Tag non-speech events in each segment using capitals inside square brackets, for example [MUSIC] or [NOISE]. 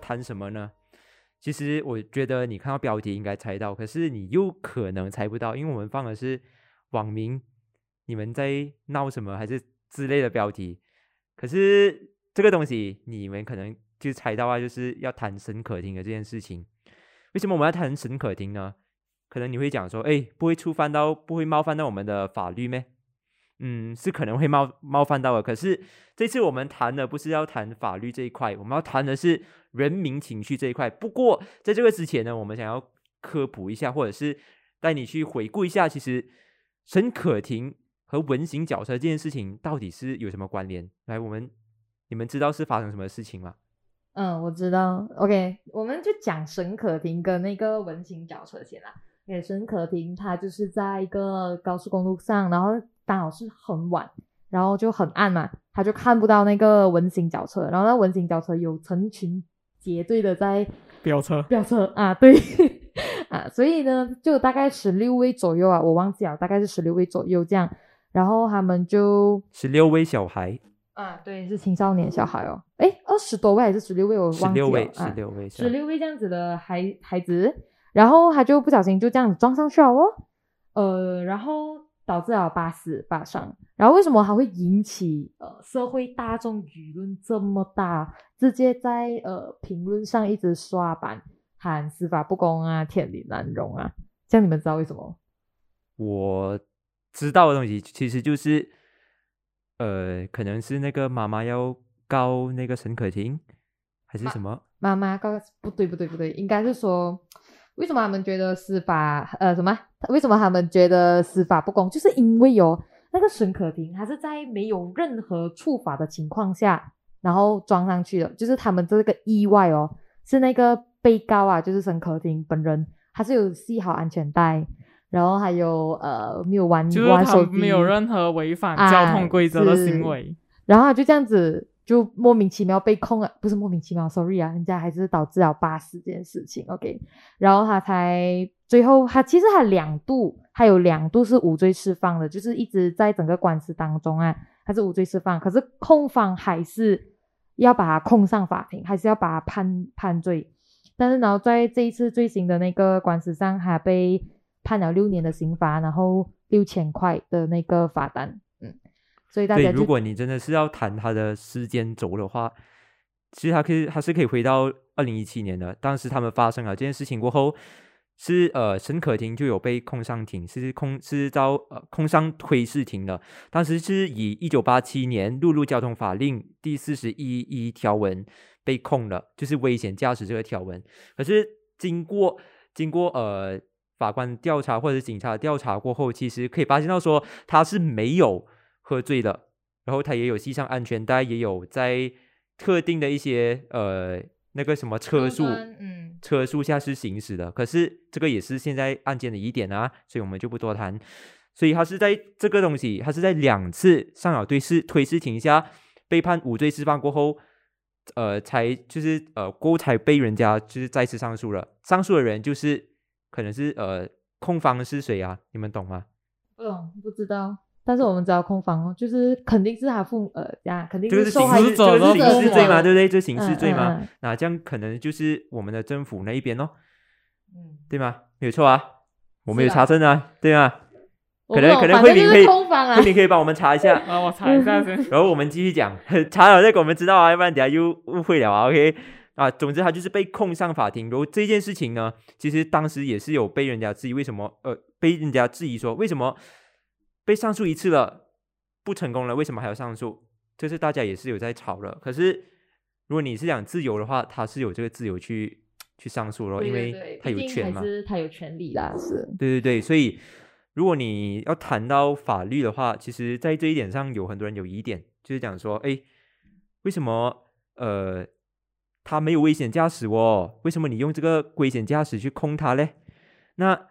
谈什么呢？其实我觉得你看到标题应该猜到，可是你又可能猜不到，因为我们放的是网名，你们在闹什么还是之类的标题。可是这个东西你们可能就猜到啊，就是要谈沈可婷的这件事情。为什么我们要谈沈可婷呢？可能你会讲说，哎，不会触犯到，不会冒犯到我们的法律咩？嗯，是可能会冒冒犯到的。可是这次我们谈的不是要谈法律这一块，我们要谈的是人民情绪这一块。不过在这个之前呢，我们想要科普一下，或者是带你去回顾一下，其实沈可婷和文型脚车这件事情到底是有什么关联？来，我们你们知道是发生什么事情吗？嗯，我知道。OK，我们就讲沈可婷跟那个文型脚车先啦。给沈可婷，她就是在一个高速公路上，然后。刚好是很晚，然后就很暗嘛，他就看不到那个文型轿车，然后那文型轿车有成群结队的在飙车，飙车啊，对 [LAUGHS] 啊，所以呢，就大概十六位左右啊，我忘记了，大概是十六位左右这样，然后他们就十六位小孩。啊，对，是青少年小孩哦，哎，二十多位还是十六位，我忘记了，十六位，十六位，十六位这样子的孩孩子，然后他就不小心就这样子撞上去了哦，呃，然后。导致了八死八伤，然后为什么还会引起呃社会大众舆论这么大？直接在呃评论上一直刷版喊司法不公啊，天理难容啊！这样你们知道为什么？我知道的东西其实就是，呃，可能是那个妈妈要告那个沈可婷，还是什么？妈妈告？不对不对不对，应该是说。为什么他们觉得司法呃什么？为什么他们觉得司法不公？就是因为有那个沈可婷，他是在没有任何处罚的情况下，然后装上去的。就是他们这个意外哦，是那个被告啊，就是沈可婷本人，他是有系好安全带，然后还有呃没有玩玩手机，没有任何违反交通规则的行为，然后就这样子。就莫名其妙被控了，不是莫名其妙，sorry 啊，人家还是导致了八死这件事情，OK，然后他才最后他其实他两度，还有两度是无罪释放的，就是一直在整个官司当中啊，他是无罪释放，可是控方还是要把他控上法庭，还是要把他判判罪，但是然后在这一次最新的那个官司上，还被判了六年的刑罚，然后六千块的那个罚单。所以大家，如果你真的是要谈他的时间轴的话，其实他可以，他是可以回到二零一七年的。当时他们发生了这件事情过后，是呃，沈可婷就有被控上庭，是控是遭呃控上推事庭的。当时是以一九八七年陆路交通法令第四十一一条文被控了，就是危险驾驶这个条文。可是经过经过呃法官调查或者警察调查过后，其实可以发现到说他是没有。喝醉了，然后他也有系上安全带，也有在特定的一些呃那个什么车速，嗯，车速下是行驶的。可是这个也是现在案件的疑点啊，所以我们就不多谈。所以他是在这个东西，他是在两次上了对视推事庭下被判无罪释放过后，呃，才就是呃过后才被人家就是再次上诉了。上诉的人就是可能是呃控方是谁啊？你们懂吗？不懂，不知道。但是我们知道控方哦，就是肯定是他父呃，呀肯定是受害者，这个是刑事罪嘛，对不对？这刑事罪嘛，那这样可能就是我们的政府那一边哦，嗯，对吗？没有错啊，我们有查证啊，对吗？可能可能慧敏可以，慧敏可以帮我们查一下啊，[LAUGHS] 我查一下先。[LAUGHS] 然后我们继续讲，[LAUGHS] 查了再给我们知道啊，要不然等下又误会了啊。OK 啊，总之他就是被控上法庭。然后这件事情呢，其实当时也是有被人家质疑，为什么呃，被人家质疑说为什么？被上诉一次了，不成功了，为什么还要上诉？这是大家也是有在吵了。可是如果你是讲自由的话，他是有这个自由去去上诉咯，因为他有权嘛，他有权利啦，是。对对对，所以如果你要谈到法律的话，其实，在这一点上有很多人有疑点，就是讲说，哎，为什么呃他没有危险驾驶哦？为什么你用这个危险驾驶去控他嘞？那？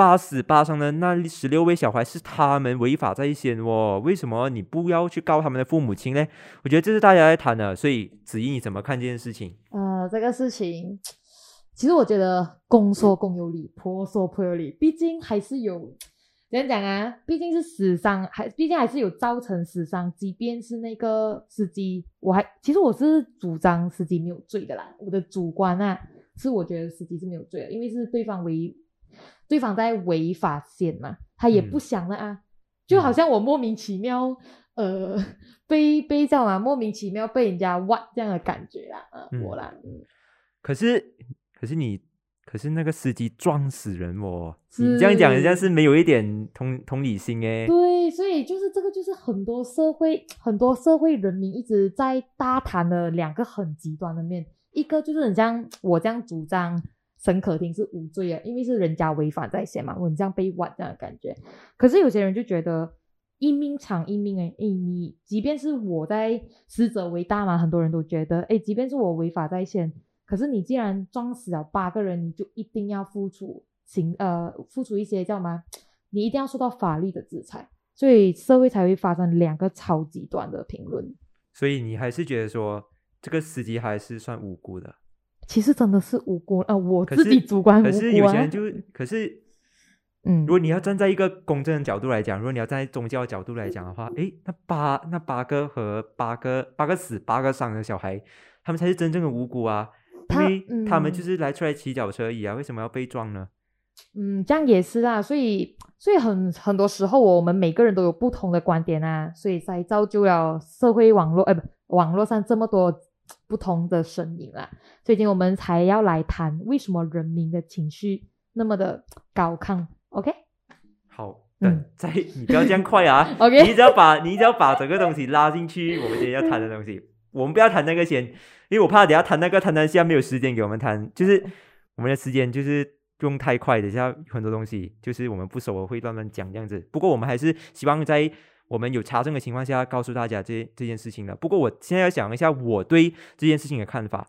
八死八伤的那十六位小孩是他们违法在先哦，为什么你不要去告他们的父母亲呢？我觉得这是大家在谈的，所以子怡你怎么看这件事情？呃，这个事情其实我觉得公说公有理，婆说婆有理，毕竟还是有怎样讲啊？毕竟是死伤，还毕竟还是有造成死伤。即便是那个司机，我还其实我是主张司机没有罪的啦。我的主观啊，是我觉得司机是没有罪的，因为是对方违，对方在违法线嘛，他也不想了啊。就好像我莫名其妙，呃，被被这样啊，莫名其妙被人家挖这样的感觉啦，啊，我啦，嗯。可是，可是你，可是那个司机撞死人哦！你这样讲，人家是没有一点同同理心哎。对，所以就是这个，就是很多社会很多社会人民一直在大谈的两个很极端的面，一个就是很像我这样主张沈可婷是无罪啊，因为是人家违法在先嘛，我这样被挖这样的感觉。可是有些人就觉得一命偿一命哎，哎，你即便是我在死者为大嘛，很多人都觉得哎，即便是我违法在先。可是你既然撞死了八个人，你就一定要付出行呃付出一些叫什么？你一定要受到法律的制裁，所以社会才会发生两个超极端的评论。所以你还是觉得说这个司机还是算无辜的？其实真的是无辜啊！我自己主观无辜啊。可是有些人就可是，嗯，如果你要站在一个公正的角度来讲，如果你要站在宗教角度来讲的话，诶，那八那八个和八个八个死八个伤的小孩，他们才是真正的无辜啊！因为他们就是来出来骑脚车而已啊，为什么要被撞呢？嗯，这样也是啊，所以所以很很多时候我们每个人都有不同的观点啊，所以才造就了社会网络，哎不，网络上这么多不同的声音啦。最近我们才要来谈为什么人民的情绪那么的高亢。OK，好，嗯，在你不要这样快啊，[LAUGHS] OK，你只要把你只要把整个东西拉进去，我们今天要谈的东西，我们不要谈那个先。因为我怕等下谈那个谈谈下没有时间给我们谈，就是我们的时间就是不用太快，等下很多东西就是我们不熟会乱乱讲这样子。不过我们还是希望在我们有查证的情况下告诉大家这这件事情的。不过我现在要讲一下我对这件事情的看法。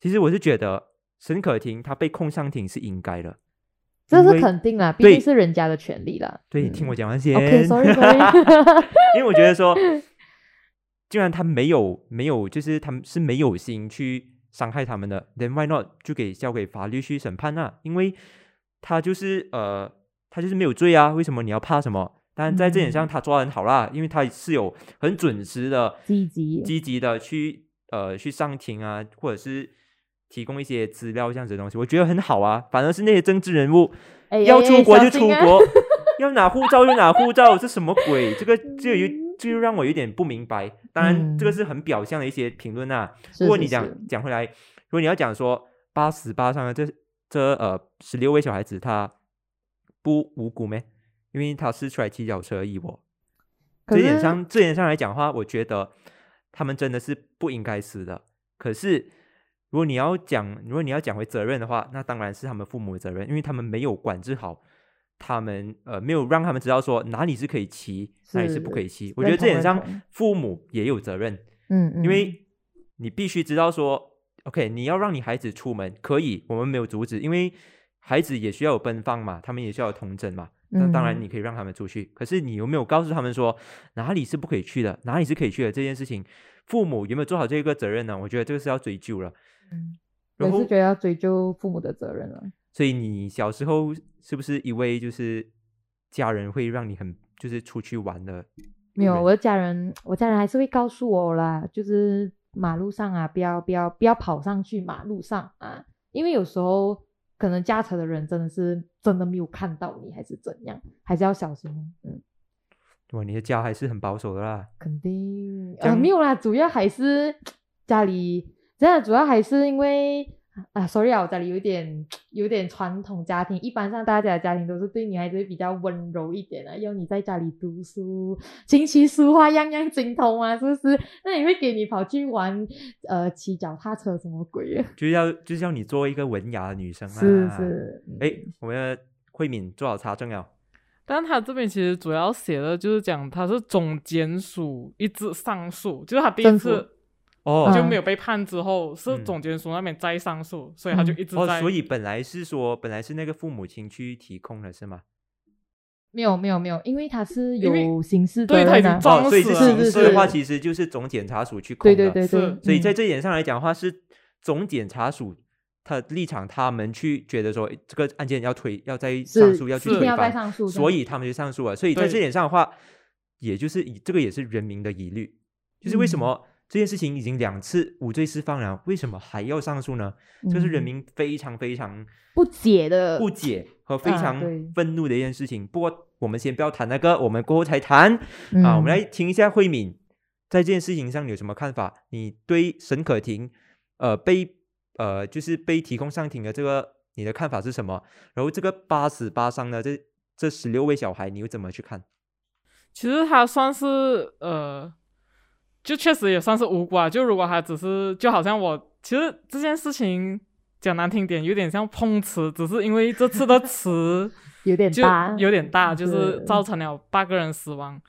其实我是觉得沈可婷她被控上庭是应该的，这是肯定啦，毕竟是人家的权利啦。对，听我讲完先。OK，sorry。[LAUGHS] [LAUGHS] 因为我觉得说。[LAUGHS] 既然他没有没有，就是他们是没有心去伤害他们的，then why not 就给交给法律去审判啊？因为他就是呃，他就是没有罪啊，为什么你要怕什么？但在这点上他抓的很好啦，因为他是有很准时的、积极、积极的去呃去上庭啊，或者是提供一些资料这样子的东西，我觉得很好啊。反而是那些政治人物要出国就出国，[LAUGHS] 要拿护照就拿护照，这什么鬼？这个就有。就让我有点不明白。当然，这个是很表象的一些评论啊。如果你讲讲回来，如果你要讲说八十八上的这这呃十六位小孩子，他不无辜咩？因为他是出来骑脚车而已。我这点上这点上来讲的话，我觉得他们真的是不应该死的。可是，如果你要讲，如果你要讲回责任的话，那当然是他们父母的责任，因为他们没有管制好。他们呃没有让他们知道说哪里是可以骑，哪里是不可以骑。我觉得这点上父母也有责任，嗯，因为你必须知道说，OK，你要让你孩子出门可以，我们没有阻止，因为孩子也需要有奔放嘛，他们也需要有童真嘛。那当然你可以让他们出去，可是你有没有告诉他们说哪里是不可以去的，哪里是可以去的这件事情，父母有没有做好这个责任呢？我觉得这个是要追究了。嗯，我是觉得要追究父母的责任了。所以你小时候是不是一位就是家人会让你很就是出去玩的？没有，我的家人，我家人还是会告诉我啦，就是马路上啊，不要不要不要跑上去马路上啊，因为有时候可能驾车的人真的是真的没有看到你，还是怎样，还是要小心。嗯，哇，你的家还是很保守的啦。肯定啊，没有啦，主要还是家里，真的主要还是因为。啊，sorry 啊，我家里有点有点传统家庭，一般上大家的家庭都是对女孩子比较温柔一点的，要你在家里读书，琴棋书画样样精通啊，是不是？那你会给你跑去玩呃骑脚踏车什么鬼啊？就要就是要你做一个文雅的女生啊。是是。哎，我们的慧敏做好查证了，但他这边其实主要写的就是讲他是总监署一直上诉，就是他第一次。哦，就没有被判之后，是总监署那边再上诉，所以他就一直在。哦，所以本来是说，本来是那个父母亲去提控的是吗？没有，没有，没有，因为他是有刑事对他已经哦，所以是刑事的话，其实就是总检察署去控的。对对对对。所以在这点上来讲的话，是总检察署他立场，他们去觉得说这个案件要推，要再上诉，要去推一定要再翻，上诉，所以他们就上诉了。所以在这点上的话，也就是以这个也是人民的疑虑，就是为什嗯么这件事情已经两次无罪释放了，为什么还要上诉呢？这是人嗯民非常非常不解的不解和非啊常对愤怒的一件事情。不过我们先不要谈那个，我们过后才谈。啊，我们嗯来听一下慧敏在这件事情上你有什么看法？你对沈可婷呃被呃就是被提供上庭的这个你的看法是什么？然后这个八死八伤的这这十六位小孩，你又怎么去看？其实他算是呃，就确实也算是无辜啊。就如果他只是就好像我，其实这件事情讲难听点，有点像碰瓷，只是因为这次的词 [LAUGHS] 有点就大，有点大，就是是造成了八个人死亡。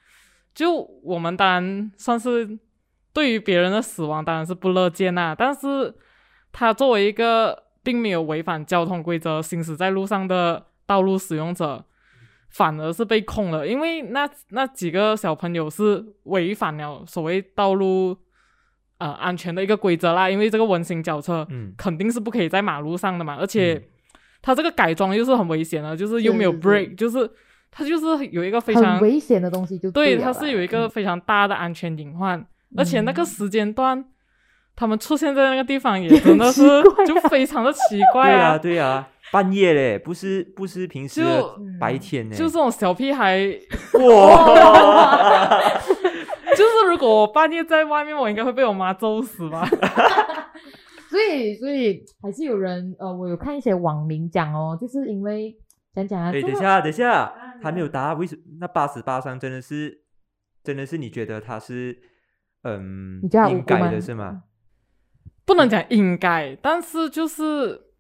就我们当然算是对于别人的死亡当然是不乐见呐、但是他作为一个并没有违反交通规则行驶在路上的道路使用者，反而是被控了，因为那那几个小朋友是违反了所谓道路呃安全的一个规则啦，因为这个温馨轿车嗯。肯定是不可以在马路上的嘛，而且嗯。它这个改装又是很危险的，就是又没有 brake，就是它就是有一个非常危险的东西就对，了它是有一个嗯非常大的安全隐患，而且那个嗯时间段，他们出现在那个地方也真的是就非常的奇怪对啊，对啊，半夜嘞，不是不是平时就白天呢，就这种小屁孩，[LAUGHS] 哇，[LAUGHS] 就是如果我半夜在外面，我应该会被我妈揍死吧？[LAUGHS] 所以，所以还是有人呃，我有看一些网民讲哦，就是因为讲讲啊，哎，这个等一下，等一下啊，还没有答，为什么那八十八伤真的是真的是你觉得他是嗯应该的是吗？不能讲应该，但是就是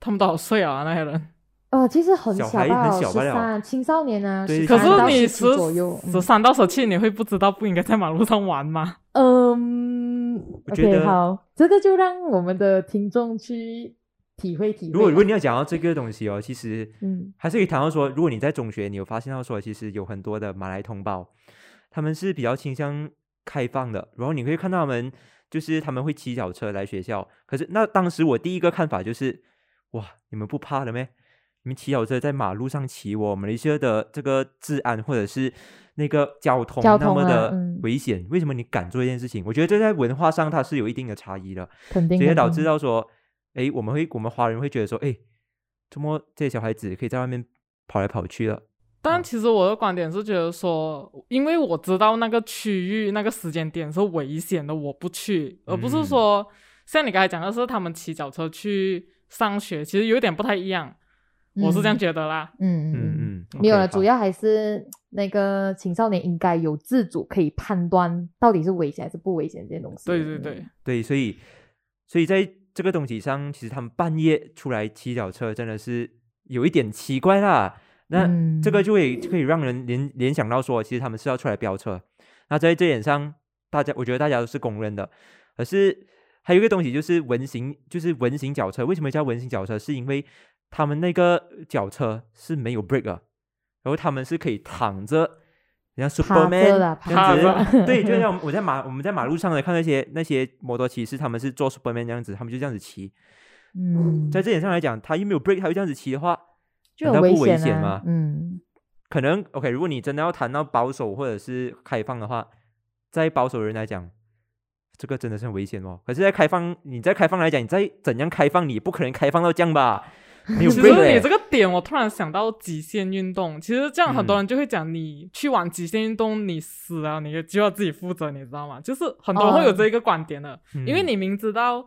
他们都好岁啊？那些人，呃，其实很小孩小吧，十三青少年啊，对13可是到17你十左右，嗯十三到十七，你会不知道不应该在马路上玩吗？嗯，OK，我觉得好，这个就让我们的听众去体会体会。如果如果你要讲到这个东西哦，其实嗯还是可以谈到说，如果你在中学，你有发现到说，其实有很多的马来同胞，他们是比较倾向开放的，然后你可以看到他们就是他们会骑脚车来学校。可是那当时我第一个看法就是，哇，你们不怕的咩？你们骑小车在马路上骑，我们一些的这个治安或者是那个交通那么的嗯危险，为什么你敢做这件事情？我觉得这在文化上它是有一定的差异的。肯定这也导致到说，诶，我们会我们华人会觉得说，诶，怎么这些小孩子可以在外面跑来跑去了？但其实我的观点是觉得说，因为我知道那个区域那个时间点是危险的，我不去，而不是嗯说像你刚才讲的是他们骑脚车去上学，其实有点不太一样，我是这样嗯觉得啦。嗯嗯嗯没有了，主要还是那个青少年应该有自主可以判断到底是危险还是不危险这些东西。对对对嗯，对，所以所以在这个东西上，其实他们半夜出来骑脚车真的是有一点奇怪啦。那这个嗯就会可以让人联联想到说，其实他们是要出来飙车。那在这点上，大家我觉得大家都是公认的。可是还有一个东西就是文型，就是文型脚车。为什么叫文型脚车？是因为他们那个脚车是没有 brake 的，然后他们是可以躺着，像 Superman 啦这样子。对，就像我在马 [LAUGHS] 我们在马路上的看那些那些摩托骑士，他们是做 Superman 这样子，他们就这样子骑。嗯，在这点上来讲，他又没有 brake，他又这样子骑的话，就很难道不危险吗？嗯，可能 OK，如果你真的要谈到保守或者是开放的话，在保守人来讲，这个真的是很危险哦。可是，在开放，你在开放来讲，你再怎样开放，你不可能开放到这样吧？[LAUGHS] 其实你这个点，我突然想到极限运动。其实这样很多嗯人就会讲，你去玩极限运动，你死了，你就要自己负责，你知道吗？就是很多人会有哦这一个观点的，因为嗯你明知道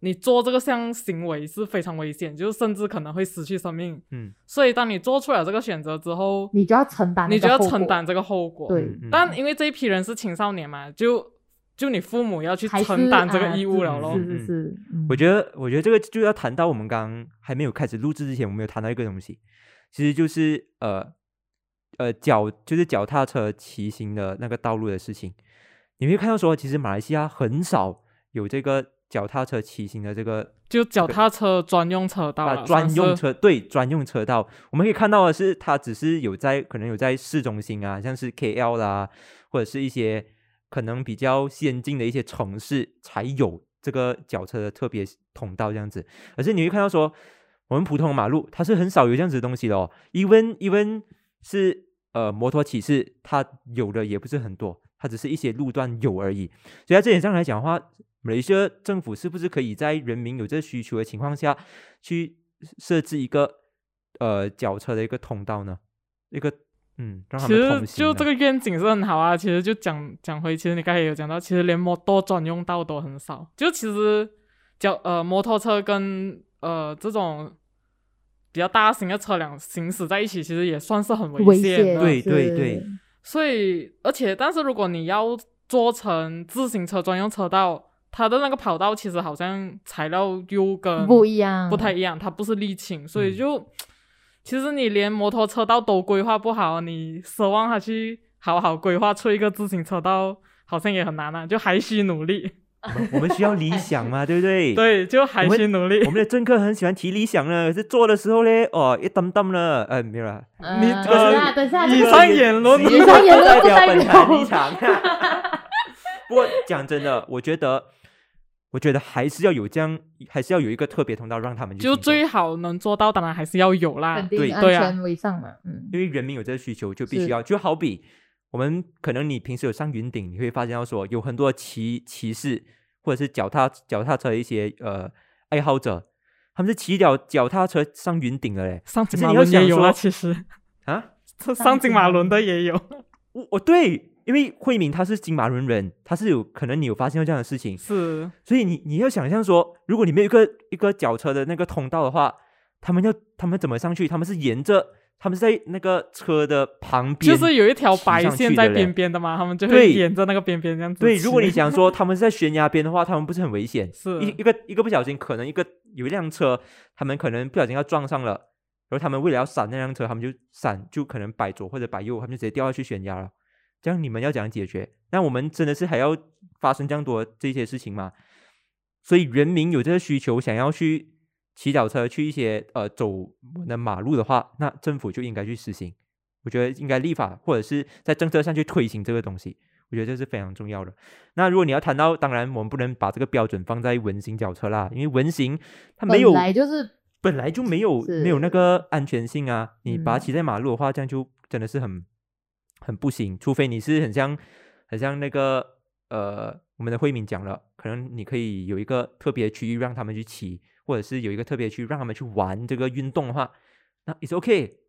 你做这个项行为是非常危险，就是甚至可能会失去生命。嗯，所以当你做出了这个选择之后，你就要承担，你就要承担。这个后果。对但因为这一批人是青少年嘛，就就你父母要去承担这个啊义务了咯。是是是，嗯我觉得，我觉得这个就要谈到我们刚刚还没有开始录制之前，我们有谈到一个东西，其实就是呃呃脚就是脚踏车骑行的那个道路的事情。你会看到说，其实马来西亚很少有这个脚踏车骑行的这个就脚踏车专用车道啊，专用车对专用车道，我们可以看到的是，它只是有在可能有在市中心啊，像是 KL 啦，或者是一些可能比较先进的一些城市才有这个脚车的特别通道这样子，而是你会看到说，我们普通的马路它是很少有这样子的东西的哦。even even 是呃摩托骑士，它有的也不是很多，它只是一些路段有而已。所以在这点上来讲的话，马来西亚政府是不是可以在人民有这需求的情况下去设置一个呃脚车的一个通道呢？一个嗯，让他其实就这个愿景是很好啊。其实就讲讲回，其实你刚才也有讲到，其实连摩托专用道都很少。就其实脚呃摩托车跟呃这种比较大型的车辆行驶在一起，其实也算是很危险的。对对对所以，而且，但是如果你要做成自行车专用车道，它的那个跑道其实好像材料又跟不一样，不太一样，它不是沥青，所以嗯就、其实你连摩托车道都规划不好，你奢望他去好好规划出一个自行车道，好像也很难啊，就还需努力。我们需要理想嘛，[LAUGHS] 对不对？。对，就还需努力我。们的政客很喜欢提理想呢，可是做的时候呢，哦，一蹬蹬了，呃，没有啦。呃。你等一下，下，以上言论以上言论代表本台立场。[LAUGHS] 不过讲真的，我觉得，我觉得还是要有这样，还是要有一个特别通道让他们去就最好能做到，当然还是要有啦肯。对对啊全为上嘛，嗯，因为人民有这个需求，就必须要，就好比我们可能你平时有上云顶，你会发现到说有很多骑骑士或者是脚踏脚踏车的一些呃爱好者，他们是骑脚脚踏车上云顶的嘞上金马可是你要想伦也有啊，其实啊！这上金马轮的也有。我我对，因为慧敏他是金马伦人，他是有可能你有发现到这样的事情，是，所以你你要想象说，如果你没有一个一个脚车的那个通道的话，他们要他们怎么上去？他们是沿着他们是在那个车的旁边，就是有一条白线在边边的嘛，他们就会沿着那个边边这样子骑。对，如果你想说他们是在悬崖边的话，他们不是很危险？是一一个一个不小心，可能一个有一辆车，他们可能不小心要撞上了，然后他们为了要闪那辆车，他们就闪，就可能摆左或者摆右，他们就直接掉下去悬崖了。这样你们要怎样解决？那我们真的是还要发生这样多这些事情吗？所以人民有这个需求，想要去骑脚车去一些呃走我的马路的话，那政府就应该去实行。我觉得应该立法或者是在政策上去推行这个东西，我觉得这是非常重要的。那如果你要谈到，当然我们不能把这个标准放在文型脚车啦，因为文型它没有本来就是本来就没有没有那个安全性啊。你把它嗯骑在马路的话，这样就真的是很很不行。除非你是很像很像那个呃，我们的慧敏讲了，可能你可以有一个特别区域让他们去骑，或者是有一个特别区域让他们去玩这个运动的话，那 it's OK。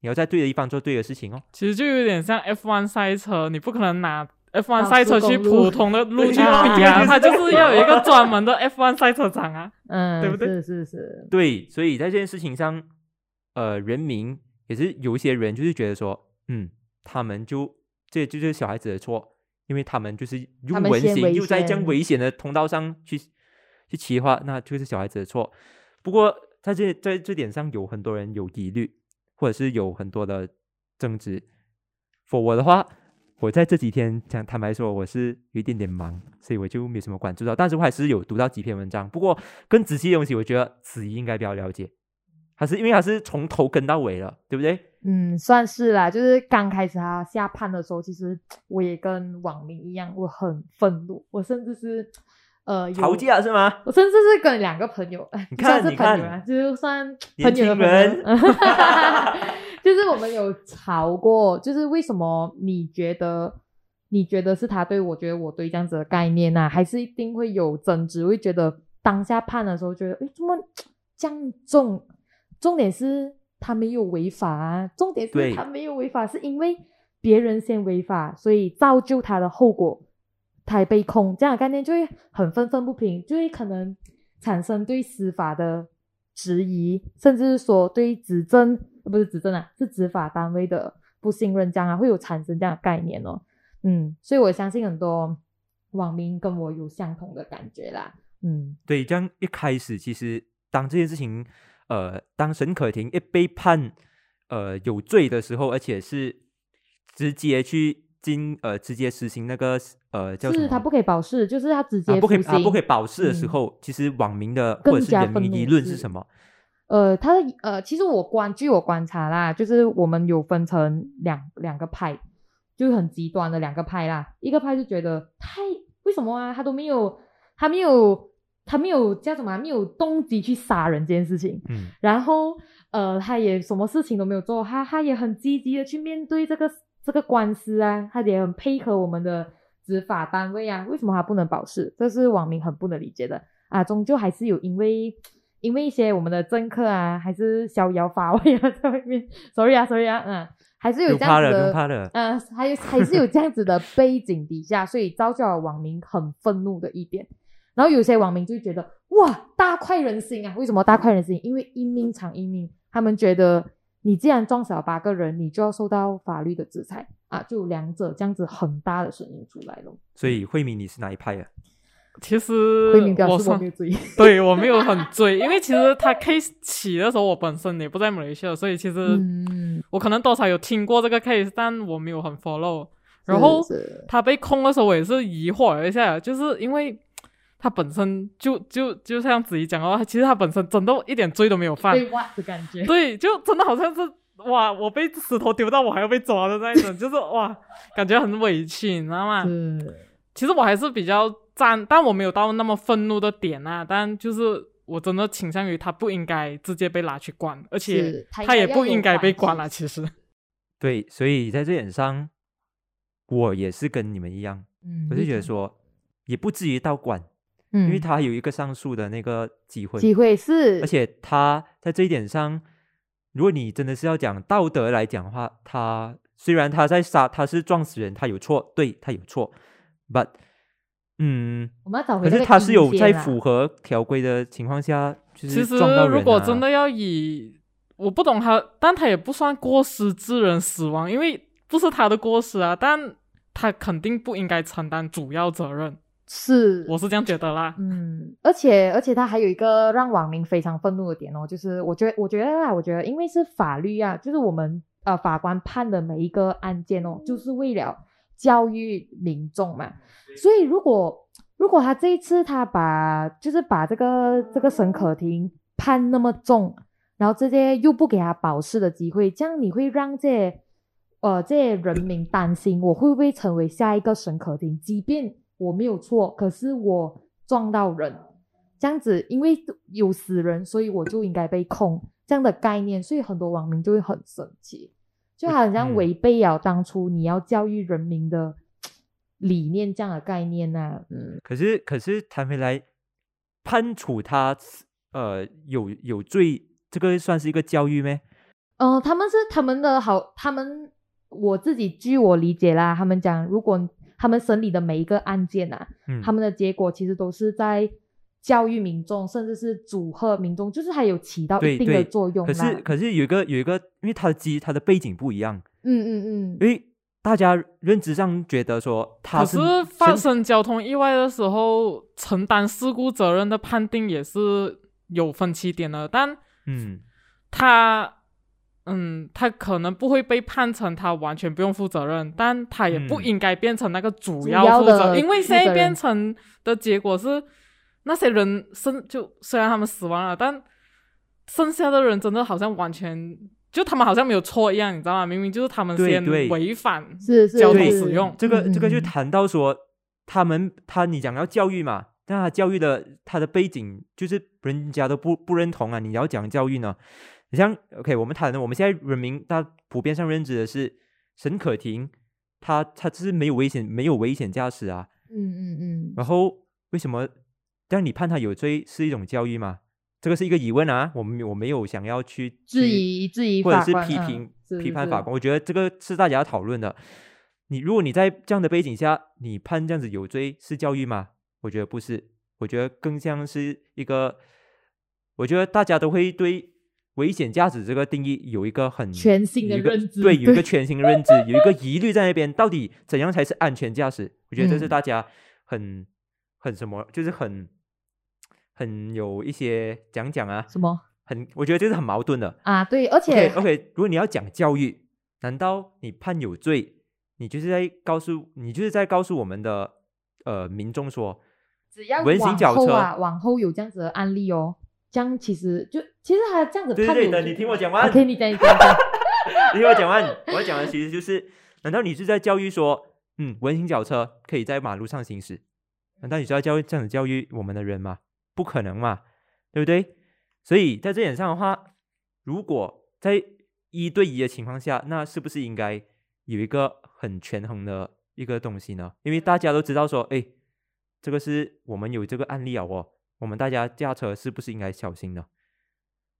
你要在对的地方做对的事情哦。其实就有点像 F1 赛车，你不可能拿 F1 高赛车去普通的 [LAUGHS] 路去比啊 [LAUGHS] 它就是要有一个专门的 F1 赛车场啊。[LAUGHS] 嗯，对不对是是是，对，所以在这件事情上，呃，人民也是有一些人就是觉得说，嗯，他们就这就是小孩子的错，因为他们就是用文型又在这样危险的通道上去去骑的话，那就是小孩子的错。不过在这在这点上，有很多人有疑虑，或者是有很多的争执。for 我的话，我在这几天讲坦白说，我是有一点点忙，所以我就没什么关注到，但是我还是有读到几篇文章。不过更仔细的东西，我觉得子怡应该比较了解，还是因为他是从头跟到尾了，对不对？嗯，算是啦。就是刚开始他下判的时候，其实 [TSK] 我也跟网民一样，我很愤怒，我甚至是呃有吵架是吗？我甚至是跟两个朋友，哎你 [LAUGHS] 看是朋友啊，就算年朋友的朋轻人友，[LAUGHS] 就是我们有吵过，就是为什么你觉得你觉得是他对我觉得我对这样子的概念啊、还是一定会有争执，会觉得当下判的时候觉得，诶，怎么 [TSK] 这样重？重点是他没有违法啊，重点是他没有违法，是因为别人先违法，所以造就他的后果。才被控，这样的概念就会很愤愤不平，就会可能产生对司法的质疑，甚至是说对执政呃不是执政啊，是执法单位的不信任，这样啊会有产生这样的概念哦。嗯，所以我相信很多网民跟我有相同的感觉啦。嗯，对，这样一开始其实当这件事情，呃，当沈可婷一被判呃有罪的时候，而且是直接去经呃直接实行那个呃叫什么？是他不可以保释，就是他直接啊，不可以啊，不可以保释的时嗯候，其实网民的或更者是加愤怒人民舆论是是什么？呃，他的呃，其实我观据我观察啦，就是我们有分成两两个派，就是很极端的两个派啦。一个派就觉得太为什么啊，他都没有他没有他没有叫什么啊，没有动机去杀人这件事情。嗯然后呃，他也什么事情都没有做，他他也很积极的去面对这个这个官司啊，他也很配合我们的执法单位啊，为什么他不能保释？这是网民很不能理解的啊，终究还是有因为因为一些我们的政客啊，还是逍遥法外啊，在外面，[LAUGHS] sorry 啊，sorry 啊，嗯，还是有这样子的怕了。嗯，还有还是有这样子的背景底下，所以造就了网民很愤怒的一点。然后有些网民就觉得哇，大快人心啊！为什么大快人心？因为一命偿一命，他们觉得你既然撞死了八个人，你就要受到法律的制裁啊！就两者这样子很大的声音出来了。所以慧敏你是哪一派啊？其实我我算对我没有很追，因为其实他 case 起的时候，我本身也不在马来西亚，所以其实嗯，我可能多少有听过这个 case，但我没有很 follow。然后他被控的时候，我也是疑惑了一下，就是因为他本身就就就像子怡讲的话，其实他本身真的一点罪都没有犯，被挖的感觉。对，就真的好像是哇，我被石头丢到，我还要被抓的那一种，[LAUGHS] 就是哇，感觉很委屈，你知道吗？是，其实我还是比较赞，但我没有到那么愤怒的点啊。但就是我真的倾向于他不应该直接被拿去关，而且他他也不应该被关了。其实，对，所以在这点上，我也是跟你们一样，嗯，我就觉得，说也不至于到管，嗯，因为他有一个上诉的那个机会，机会是，而且他在这一点上，如果你真的是要讲道德来讲的话，他虽然他在杀，他是撞死人，他有错，对他有错，but 嗯，我们要找回可是他是有在符合条规的情况下，就是其实撞到人、啊。如果真的要以，我不懂他，但他也不算过失致人死亡，因为不是他的过失啊，但他肯定不应该承担主要责任，是我是这样觉得啦。嗯，而且而且他还有一个让网民非常愤怒的点哦，就是我觉得我觉得啊，我觉得因为是法律啊，就是我们呃法官判的每一个案件哦，就是为了教育民众嘛，所以如果如果他这一次他把就是把这个这个沈可婷判那么重，然后直接又不给他保释的机会，这样你会让这些呃这些人民担心，我会不会成为下一个沈可婷？即便我没有错，可是我撞到人，这样子，因为有死人，所以我就应该被控这样的概念，所以很多网民就会很生气，就好像嗯。违背了当初你要教育人民的理念这样的概念呐、嗯，可是可是谈回来，判处他呃有有罪，这个算是一个教育咩？呃，他们是他们的好，他们我自己据我理解啦，他们讲，如果他们审理的每一个案件啊，嗯，他们的结果其实都是在教育民众，甚至是阻吓民众，就是还有起到一定的作用。可是可是有一个有一个，因为他的基他的背景不一样，嗯嗯嗯，因为大家认知上觉得说他可是是发生交通意外的时候，承担事故责任的判定也是有分歧点的，但嗯。他，嗯，他可能不会被判成他完全不用负责任，但他也不嗯应该变成那个主主要负责，因为现在变成的结果是那些人剩就虽然他们死亡了，但剩下的人真的好像完全就他们好像没有错一样，你知道吗？明明就是他们先违反，是是交通使用这个这个就谈到说，他们他你讲要教育嘛，但他教育的他的背景就是人家都不不认同啊，你要讲教育呢？你像 OK，我们谈的我们现在人民他普遍上认知的是沈可婷，他他只是没有危险没有危险驾驶啊，嗯嗯嗯，然后为什么让你判他有罪是一种教育吗？这个是一个疑问啊，我们我没有想要去质疑质疑或者是批评、批判法官，我觉得这个是大家要讨论的。你如果你在这样的背景下，你判这样子有罪是教育吗？我觉得不是，我觉得更像是一个，我觉得大家都会对危险驾驶这个定义有一个很全新的认知对，有一个全新的认知，有一个疑虑在那边，到底怎样才是安全驾驶？我觉得这是嗯大家很很什么，就是很很有一些讲讲啊，什么很我觉得这是很矛盾的。啊？对，而且 OK OK，如果你要讲教育，难道你判有罪，你就是在告诉你就是在告诉我们的呃民众说，只要往脚车后啊，往后有这样子的案例哦，这样其实就其实他这样子对对对，判有罪等你听我讲完 OK，你讲你讲你讲，你 [LAUGHS] 听我讲完，我要讲的其实就是，难道你是在教育说，嗯，文型脚车可以在马路上行驶？难道你是要教育这样子教育我们的人吗？不可能嘛，对不对？所以在这点上的话，如果在一对一的情况下，那是不是应该有一个很权衡的一个东西呢？因为大家都知道说，哎，这个是我们有这个案例啊，哦，我们大家驾车是不是应该小心呢？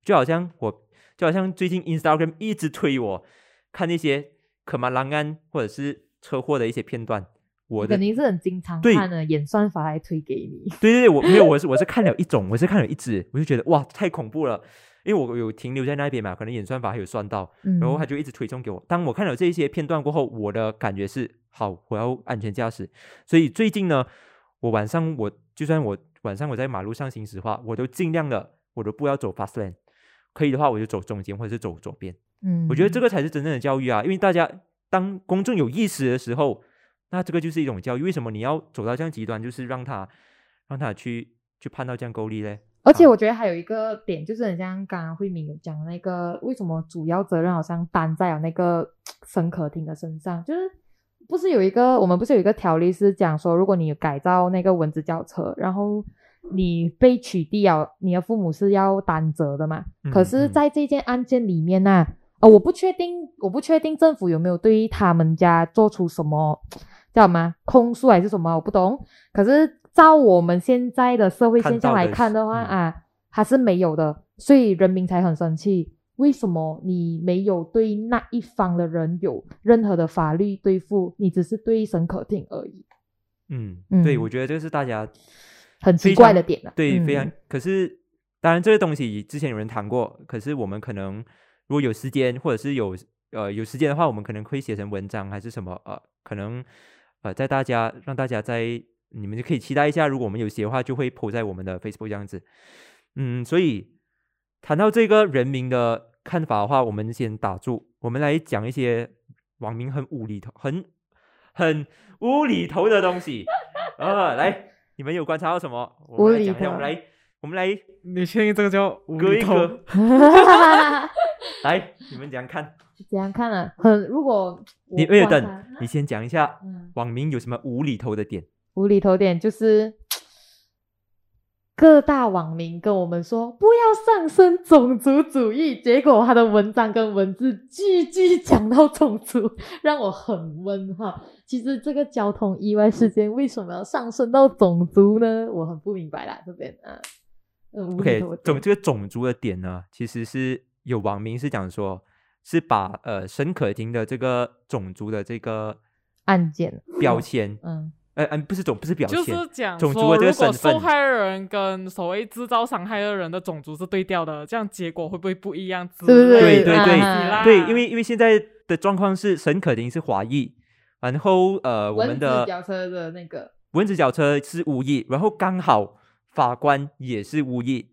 就好像我，就好像最近 Instagram 一直推我看那些可马郎案或者是车祸的一些片段。我肯定是很经常看的，演算法来推给你。对对对，我 [LAUGHS] 没有，我是我是看了一种，我是看了一只，我就觉得哇，太恐怖了，因为我有停留在那边嘛，可能演算法还有算到，然后他就一直推送给我。当我看了这些片段过后，我的感觉是好，我要安全驾驶。所以最近呢，我晚上我就算我晚上我在马路上行驶的话，我都尽量的，我都不要走 fast lane，可以的话我就走中间或者是走左边。嗯，我觉得这个才是真正的教育啊，因为大家当公众有意识的时候。那这个就是一种教育，为什么你要走到这样极端，就是让他让他去去判到这样够力嘞？而且我觉得还有一个点，就是很像刚刚慧敏有讲那个，为什么主要责任好像担在了那个沈可婷的身上？就是不是有一个我们不是有一个条例是讲说，如果你改造那个蚊子轿车，然后你被取缔了，你的父母是要担责的嘛？可是在这件案件里面呢，呃，我不确定，我不确定政府有没有对他们家做出什么。叫什么控诉还是什么？我不懂。可是照我们现在的社会现象来看的话啊，还是没有的，所以人民才很生气。为什么你没有对那一方的人有任何的法律对付？你只是对沈可婷而已。嗯，对，我觉得这是大家很奇怪的点了。对，非常。可是当然这个东西之前有人谈过，可是我们可能如果有时间或者是有呃有时间的话，我们可能会写成文章还是什么呃，可能。呃，在大家让大家在你们就可以期待一下，如果我们有写的话，就会 po 在我们的 Facebook 这样子。嗯，所以谈到这个人民的看法的话，我们先打住，我们来讲一些网民很无厘头、很很无厘头的东西。啊，来，你们有观察到什么？我们来讲一下，我们来，我们来，你确定这个叫无厘头？[LAUGHS] 来，你们怎样看？[LAUGHS] 怎样看呢？很，如果你没有等，你先讲一下，网民有什么无厘头的点？无厘头点就是各大网民跟我们说不要上升种族主义，结果他的文章跟文字句句讲到种族，让我很问哈。其实这个交通意外事件为什么要上升到种族呢？我很不明白啦，这边啊。OK，种这个种族的点呢，其实是有网民是讲说。是把呃沈可婷的这个种族的这个案件标签，嗯，呃嗯，不是种不是表现，就是讲种族的这个身份，受害人跟所谓制造伤害的人的种族是对调的，这样结果会不会不一样？对对对对对，因为因为现在的状况是沈可婷是华裔，然后呃我们的脚车的那个蚊子脚车是无裔，然后刚好法官也是无裔，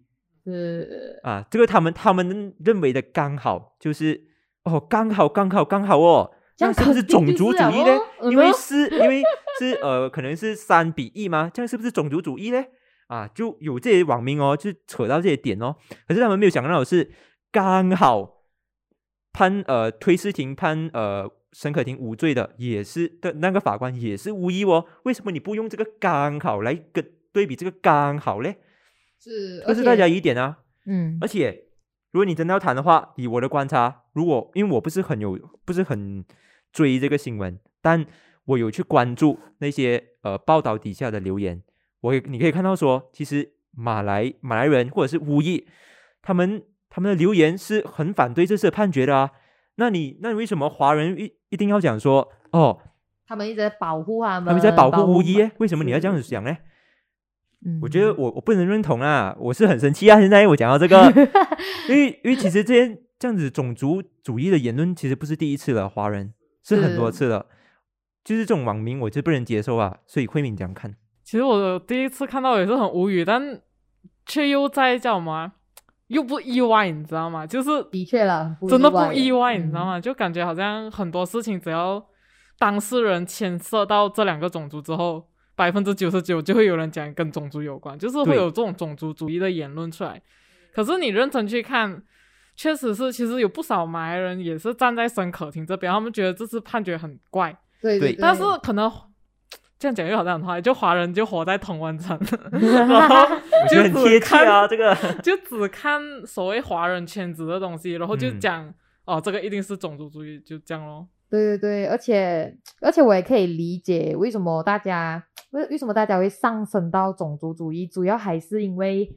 是啊，这个他们他们认为的刚好就是。哦，刚好，刚好，刚好哦，这样是不是种族主义呢？因为是，因为是，呃，可能是三比一吗？这样是不是种族主义呢？啊，就有这些网民哦，就扯到这些点哦。可是他们没有想到的是，刚好判呃推事庭判呃沈可婷无罪的，也是的那个法官也是无疑哦。为什么你不用这个刚好来跟对比这个刚好嘞？是，这是大家疑点啊。嗯，而且。如果你真的要谈的话，以我的观察，如果因为我不是很有，不是很追这个新闻，但我有去关注那些呃报道底下的留言，我你可以看到说，其实马来马来人或者是乌裔，他们他们的留言是很反对这次的判决的啊。那你那你为什么华人一一定要讲说哦？他们一直在保护他们，他们在保护乌裔，为什么你要这样子讲呢？我觉得我我不能认同啊，我是很生气啊！现在我讲到这个，[LAUGHS] 因为因为其实这些这样子种族主义的言论其实不是第一次了，华人是很多次了，就是这种网民我就不能接受啊！所以慧敏这样看，其实我第一次看到也是很无语，但却又在叫什么，又不意外，你知道吗？就是的确了，真的不意外，你知道吗？就感觉好像很多事情只要当事人牵涉到这两个种族之后。百分之九十九就会有人讲跟种族有关，就是会有这种种族主义的言论出来。可是你认真去看，确实是，其实有不少马来人也是站在申可庭这边，他们觉得这次判决很怪。对对。但是可能这样讲又好像很坏，就华人就活在同温层，[LAUGHS] 然后我觉得很贴切啊，这个 [LAUGHS] 就只看所谓华人圈子的东西，然后就嗯讲、哦，这个一定是种族主义，就这样咯。对对对，而且而且我也可以理解为什么大家为为什么大家会上升到种族主义，主要还是因为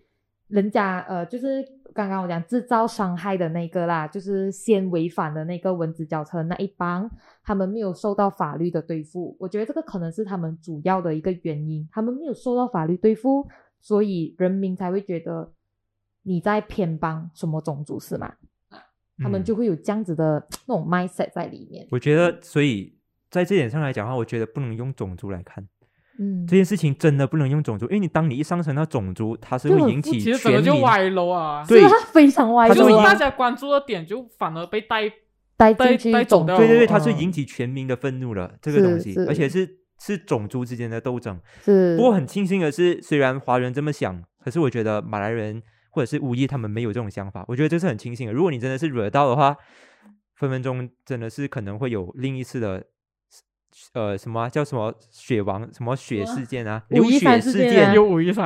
人家呃，就是刚刚我讲制造伤害的那个啦，就是先违反的那个蚊子脚车那一帮，他们没有受到法律的对付，我觉得这个可能是他们主要的一个原因，他们没有受到法律对付，所以人民才会觉得你在偏帮什么种族是吗？他们就会有这样子的那种 mindset 在里面。我觉得，所以在这点上来讲的话，我觉得不能用种族来看嗯，这件事情，真的不能用种族，因为你当你一上升到种族，它是会引起其实整个全民就歪楼啊，对是啊，非常歪就它就是大家关注的点就反而被带带带带走掉对对对，哦它是嗯引起全民的愤怒了，这个东西，而且是是种族之间的斗争。是，不过很庆幸的是，虽然华人这么想，可是我觉得马来人或者是乌裔他们没有这种想法，我觉得这是很庆幸的。如果你真的是惹到的话，分分钟真的是可能会有另一次的。呃，什么啊、叫什么血王什么血事件啊，流血事事件。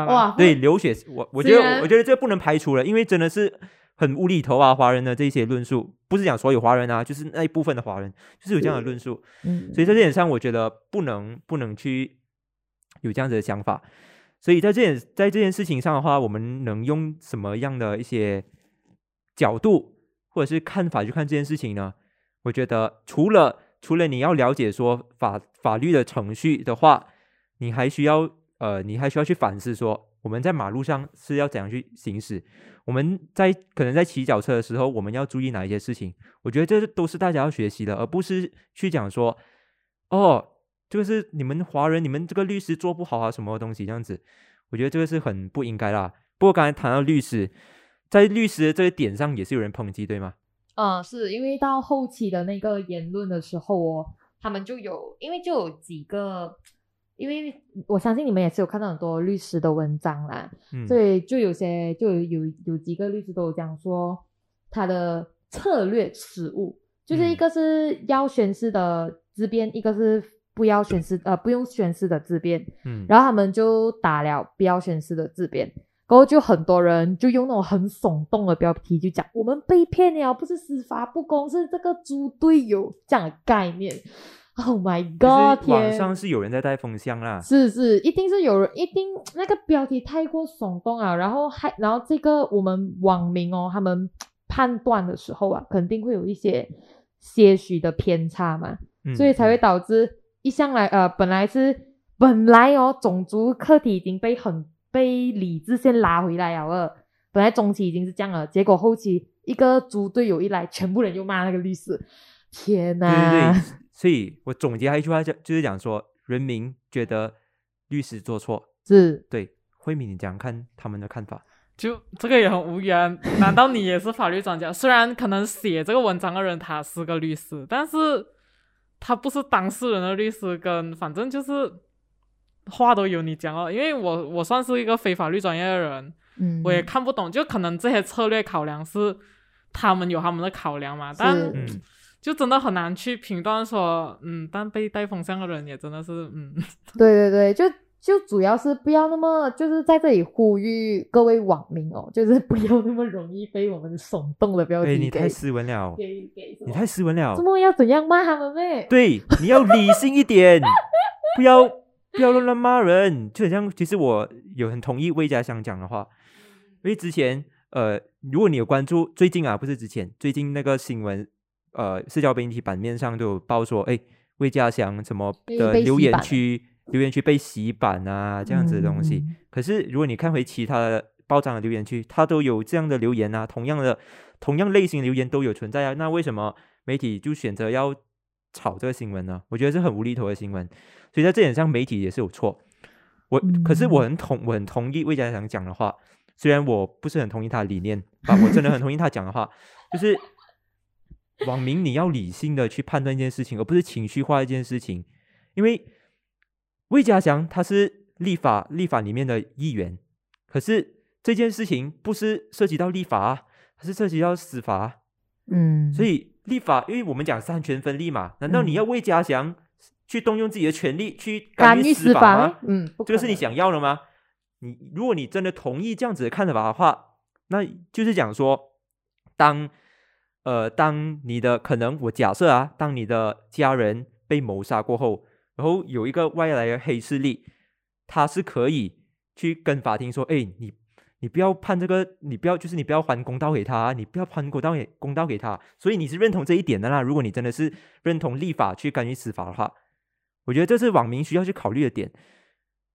哇，对，流血，我我觉得我觉得这不能排除了，因为真的是很无厘头啊，华人的这些论述，不是讲所有华人啊，就是那一部分的华人，就是有这样的论述，嗯，所以在这点上，我觉得不能不能去有这样子的想法，所以在这件在这件事情上的话，我们能用什么样的一些角度或者是看法去看这件事情呢？我觉得除了除了你要了解说法法律的程序的话，你还需要呃，你还需要去反思说我们在马路上是要怎样去行驶，我们在可能在骑脚车的时候，我们要注意哪一些事情？我觉得这都是大家要学习的，而不是去讲说哦，就是你们华人，你们这个律师做不好啊，什么东西这样子？我觉得这个是很不应该啦。不过刚才谈到律师，在律师的这个点上也是有人抨击，对吗？嗯，是因为到后期的那个言论的时候哦，他们就有，因为就有几个，因为我相信你们也是有看到很多律师的文章啦，嗯，所以就有些就有有有几个律师都有讲说他的策略失误，就是一嗯。个是要宣誓的自辩，一个是不要宣誓呃不用宣誓的自辩，嗯，然后他们就打了不要宣誓的自辩，然后就很多人就用那种很耸动的标题就讲我们被骗了，不是司法不公，是这个猪队友这样的概念。Oh my god！网天上是有人在带风向啦。是是，一定是有人，一定那个标题太过耸动啊，然后还然后这个我们网民哦，他们判断的时候啊，肯定会有一些些许的偏差嘛，嗯所以才会嗯导致一向来呃本来是本来哦种族课题已经被很被理智线拉回来了了，本来中期已经是这样了，结果后期一个猪队友一来，全部人就骂那个律师，天对呐！对对，所以我总结一句话就，就是讲说，人民觉得律师做错，是对，慧敏，你讲看他们的看法。就这个也很无语啊！难道你也是法律专家？虽然可能写这个文章的人他是个律师，但是他不是当事人的律师，跟反正就是话都由你讲哦。因为我我算是一个非法律专业的人，嗯，我也看不懂，就可能这些策略考量是他们有他们的考量嘛，但嗯，就真的很难去评断说，嗯，但被带风向的人也真的是，嗯，对对对，就就主要是不要那么，就是在这里呼吁各位网民哦，就是不要那么容易被我们耸动的标题哎，给你太斯文了，给给你太斯文了这。么要怎样骂他们咩？对，你要理性一点，[LAUGHS] 不要不要乱骂人。就很像，其实我有很同意魏家祥讲的话，因为之前呃，如果你有关注最近啊，不是之前，最近那个新闻，呃，社交媒体版面上都有报说，哎，魏家祥什么的留言区留言区被洗版啊，这样子的东西。嗯可是如果你看回其他的报章的留言区，它都有这样的留言啊，同样的同样类型的留言都有存在啊。那为什么媒体就选择要炒这个新闻呢？我觉得是很无厘头的新闻，所以在这点上媒体也是有错。我、可是我很同我很同意魏家祥讲的话，虽然我不是很同意他的理念，啊，我真的很同意他讲的话，就是网民你要理性的去判断一件事情，而不是情绪化一件事情，因为魏家祥他是立法立法里面的议员，可是这件事情不是涉及到立法啊，它是涉及到司法啊，嗯，所以立法，因为我们讲三权分立嘛，难道你嗯要为家祥去动用自己的权利去干预司法吗？嗯，这个是你想要的吗？你如果你真的同意这样子的看法的话，那就是讲说，当呃当你的可能我假设啊，当你的家人被谋杀过后，然后有一个外来的黑势力，他是可以去跟法庭说，哎，你你不要判这个，你不要就是你不要还公道给他，你不要还公道给公道给他，所以你是认同这一点的啦。如果你真的是认同立法去干预司法的话，我觉得这是网民需要去考虑的点。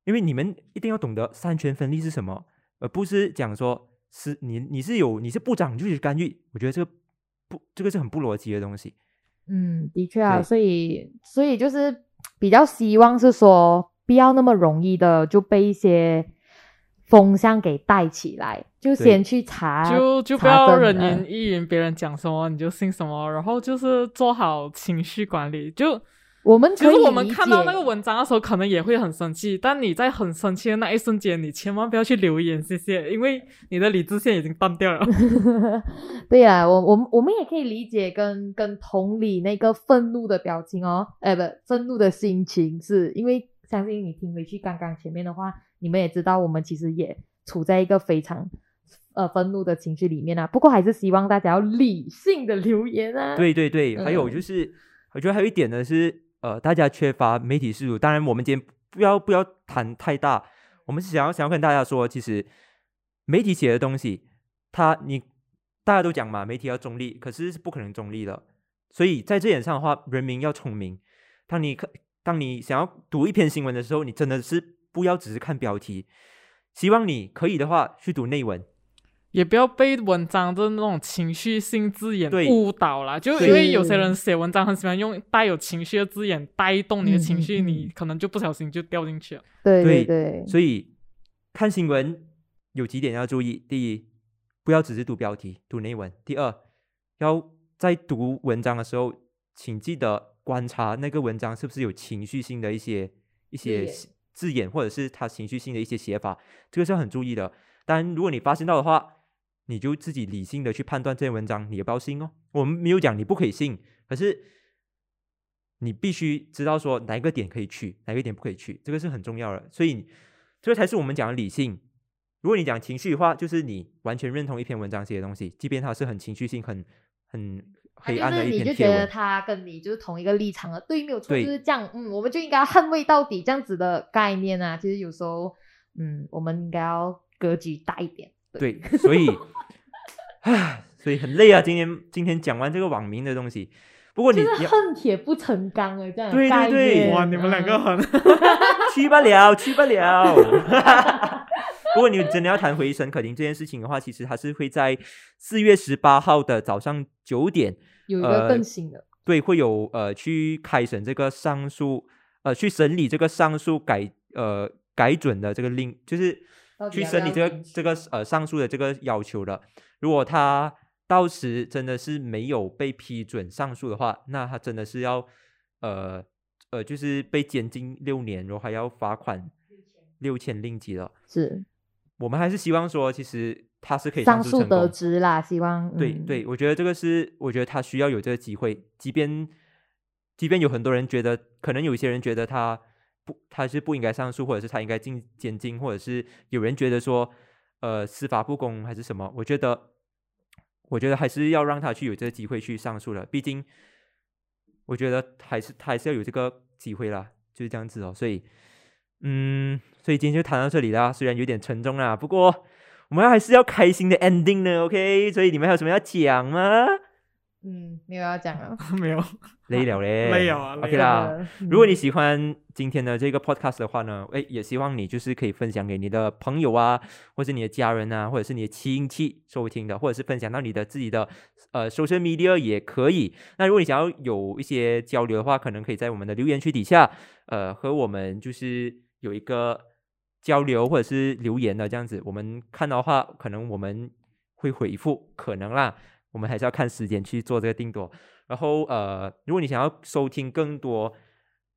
因为你们一定要懂得三权分立是什么，而不是讲说是你你是有你是部长你就去干预，我觉得这个不这个是很不逻辑的东西。嗯，的确啊，所以所以就是比较希望是说，不要那么容易的就被一些风向给带起来，就先去查，就就不要人云亦云，别人讲什么你就信什么，然后就是做好情绪管理。就我们其实我们看到那个文章的时候，可能也会很生气，但你在很生气的那一瞬间，你千万不要去留言，谢谢，因为你的理智线已经断掉了。[LAUGHS] 对呀、我我们我们也可以理解跟跟同理那个愤怒的表情哦，哎，不，愤怒的心情，是因为相信你听回去刚刚前面的话，你们也知道我们其实也处在一个非常呃愤怒的情绪里面啊。不过还是希望大家要理性的留言啊。，对对对，还有嗯就是，我觉得还有一点呢是，呃，大家缺乏媒体视度。当然，我们今天不要不要谈太大，我们是想要想要跟大家说，其实媒体写的东西，它你大家都讲嘛，媒体要中立，可是是不可能中立的。所以在这点上的话，人民要聪明。当你看，当你想要读一篇新闻的时候，你真的是不要只是看标题。希望你可以的话去读内文，也不要被文章的那种情绪性字眼误导啦，就因为有些人写文章很喜欢用带有情绪的字眼带动你的情绪，你可能就不小心就掉进去了。对对对，所以看新闻有几点要注意：第一，不要只是读标题、读内文；第二，要在读文章的时候，请记得观察那个文章是不是有情绪性的一些一些字眼，或者是他情绪性的一些写法，这个是很注意的。当然，如果你发现到的话，你就自己理性的去判断这篇文章，你也不要信哦。我们没有讲你不可以信，可是你必须知道说哪一个点可以去，哪一个点不可以去，这个是很重要的。所以这个才是我们讲的理性。如果你讲情绪的话，就是你完全认同一篇文章写的东西，即便它是很情绪性、很很黑暗的一啊就是你就。觉得他跟你就是同一个立场了，对，没有错，就是这样，嗯，我们就应该捍卫到底这样子的概念啊。其实有时候，嗯，我们应该要格局大一点。对，[LAUGHS] 所以，唉，所以很累啊。今天今天讲完这个网民的东西，不过你就是恨铁不成钢啊，这样对对对哇，你们两个嗯很 [LAUGHS] [LAUGHS] 去不了，去不了。如果你真的要谈回沈可婷这件事情的话，其实它是会在四月十八号的早上九点，有一个呃更新的，对，会有呃去开审这个上诉，呃去审理这个上诉改呃改准的这个令，就是去审理这个这个呃上诉的这个要求的。如果他到时真的是没有被批准上诉的话，那他真的是要呃呃就是被监禁六年，然后还要罚款六千令吉了。是我们还是希望说，其实他是可以上诉得。知啦，希望嗯对对，我觉得这个是，我觉得他需要有这个机会，即便即便有很多人觉得，可能有一些人觉得他不，他是不应该上诉，或者是他应该进监禁，或者是有人觉得说，呃，司法不公还是什么，我觉得，我觉得还是要让他去有这个机会去上诉了，毕竟，我觉得还是他还是要有这个机会啦，就是这样子哦，所以，嗯，所以今天就谈到这里啦，虽然有点沉重啦，不过。我们还是要开心的 ending 呢，OK？所以你们还有什么要讲吗？嗯，没有要讲了，[LAUGHS] 没有。累了嘞，[LAUGHS] 累了啊累 OK 啦。如果你嗯喜欢今天的这个 podcast 的话呢，诶，也希望你就是可以分享给你的朋友啊，或是你的家人啊，或者是你的亲戚收听的，或者是分享到你的自己的呃 social media 也可以。那如果你想要有一些交流的话，可能可以在我们的留言区底下，呃，和我们就是有一个交流或者是留言的这样子。我们看到的话，可能我们会回复，可能啦，我们还是要看时间去做这个定夺。然后呃，如果你想要收听更多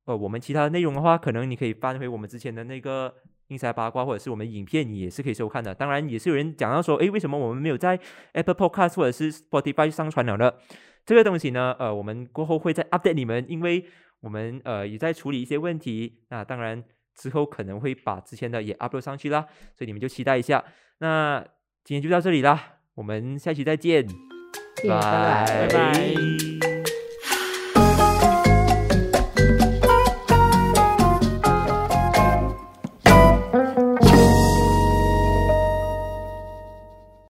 呃我们其他的内容的话，可能你可以翻回我们之前的那个硬塞八卦，或者是我们影片，你也是可以收看的。当然，也是有人讲到说，诶，为什么我们没有在 Apple Podcast 或者是 Spotify 上传了呢？这个东西呢，呃，我们过后会再 update 你们，因为我们呃也在处理一些问题。那当然之后可能会把之前的也 upload 上去啦，所以你们就期待一下。那今天就到这里啦，我们下期再见，拜拜。